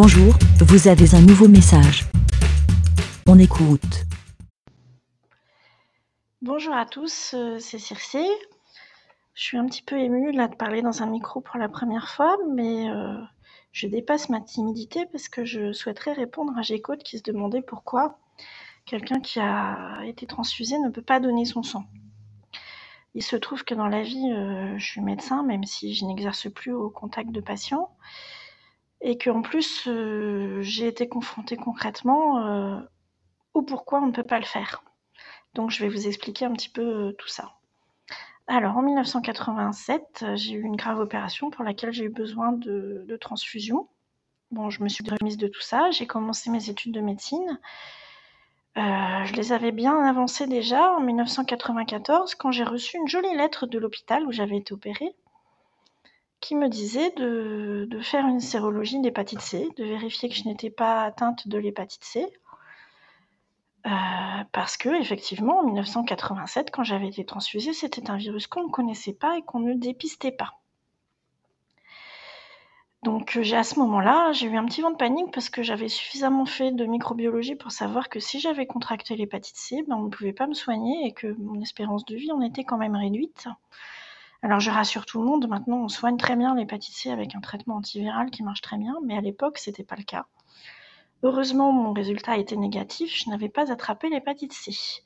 Bonjour, vous avez un nouveau message. On écoute. Bonjour à tous, euh, c'est Circé. Je suis un petit peu émue de parler dans un micro pour la première fois, mais euh, je dépasse ma timidité parce que je souhaiterais répondre à Gécode qui se demandait pourquoi quelqu'un qui a été transfusé ne peut pas donner son sang. Il se trouve que dans la vie, euh, je suis médecin, même si je n'exerce plus au contact de patients, et qu'en plus, euh, j'ai été confrontée concrètement euh, au pourquoi on ne peut pas le faire. Donc je vais vous expliquer un petit peu tout ça. Alors en 1987, j'ai eu une grave opération pour laquelle j'ai eu besoin de, transfusion. Bon, je me suis remise de tout ça, j'ai commencé mes études de médecine euh, je les avais bien avancés déjà en 1994 quand j'ai reçu une jolie lettre de l'hôpital où j'avais été opérée qui me disait de, faire une sérologie d'hépatite C, de vérifier que je n'étais pas atteinte de l'hépatite C. Euh, parce que effectivement, en 1987, quand j'avais été transfusée, c'était un virus qu'on ne connaissait pas et qu'on ne dépistait pas. Donc euh, à ce moment-là, j'ai eu un petit vent de panique parce que j'avais suffisamment fait de microbiologie pour savoir que si j'avais contracté l'hépatite C, ben, on ne pouvait pas me soigner et que mon espérance de vie en était quand même réduite. Alors je rassure tout le monde, maintenant on soigne très bien l'hépatite C avec un traitement antiviral qui marche très bien, mais à l'époque c'était pas le cas. Heureusement mon résultat était négatif, je n'avais pas attrapé l'hépatite C.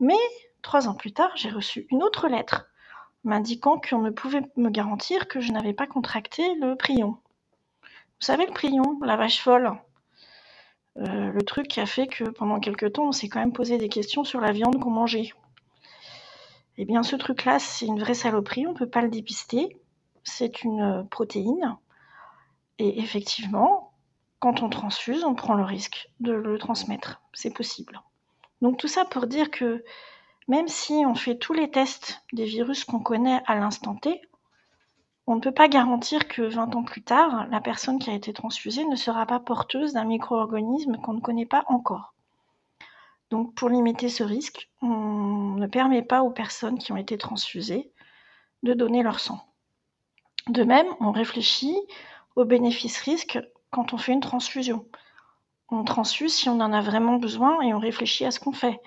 Mais trois ans plus tard, j'ai reçu une autre lettre m'indiquant qu'on ne pouvait me garantir que je n'avais pas contracté le prion. Vous savez le prion, la vache folle euh, Le truc qui a fait que pendant quelques temps, on s'est quand même posé des questions sur la viande qu'on mangeait. Eh bien, ce truc-là, c'est une vraie saloperie, on ne peut pas le dépister. C'est une euh, protéine. Et effectivement, quand on transfuse, on prend le risque de le transmettre. C'est possible. Donc tout ça pour dire que même si on fait tous les tests des virus qu'on connaît à l'instant T, on ne peut pas garantir que 20 ans plus tard, la personne qui a été transfusée ne sera pas porteuse d'un micro-organisme qu'on ne connaît pas encore. Donc pour limiter ce risque, on ne permet pas aux personnes qui ont été transfusées de donner leur sang. De même, on réfléchit aux bénéfices-risques quand on fait une transfusion. On transfuse si on en a vraiment besoin et on réfléchit à ce qu'on fait.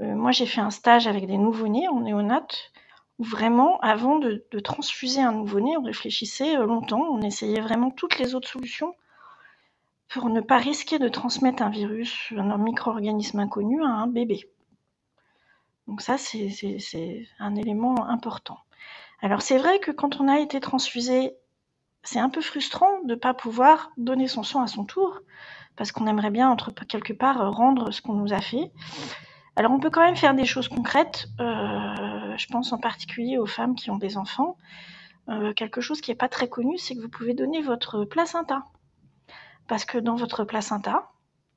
Euh, moi, j'ai fait un stage avec des nouveau-nés en néonate, où vraiment, avant de, transfuser un nouveau-né, on réfléchissait euh, longtemps, on essayait vraiment toutes les autres solutions pour ne pas risquer de transmettre un virus, un micro-organisme inconnu à un bébé. Donc ça, c'est un élément important. Alors c'est vrai que quand on a été transfusé, c'est un peu frustrant de ne pas pouvoir donner son sang à son tour, parce qu'on aimerait bien, entre quelque part, rendre ce qu'on nous a fait. Alors on peut quand même faire des choses concrètes. Euh, je pense en particulier aux femmes qui ont des enfants. Euh, quelque chose qui n'est pas très connu, c'est que vous pouvez donner votre placenta. Parce que dans votre placenta,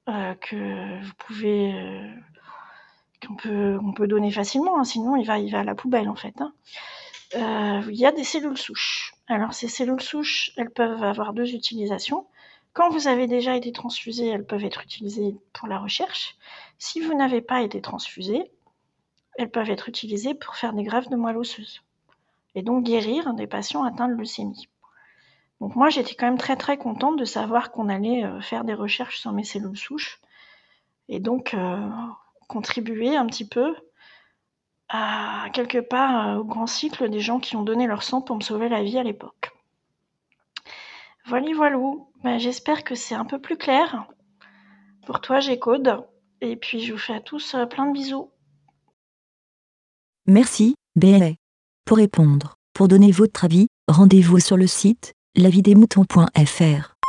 euh, que vous pouvez, qu'on peut, on peut donner facilement, hein, sinon il va, il va à la poubelle en fait. Hein. il y a des cellules souches. Alors ces cellules souches, elles peuvent avoir deux utilisations. Quand vous avez déjà été transfusé, elles peuvent être utilisées pour la recherche. Si vous n'avez pas été transfusé, elles peuvent être utilisées pour faire des greffes de moelle osseuse et donc guérir des patients atteints de leucémie. Donc moi j'étais quand même très très contente de savoir qu'on allait euh, faire des recherches sur mes cellules souches et donc euh, contribuer un petit peu à quelque part euh, au grand cycle des gens qui ont donné leur sang pour me sauver la vie à l'époque. Voilà, voilà. Ben, j'espère que c'est un peu plus clair. Pour toi, j'ai code. Et puis, je vous fais à tous plein de bisous. Merci, BLA. Pour répondre, pour donner votre avis, rendez-vous sur le site lavidemouton.fr.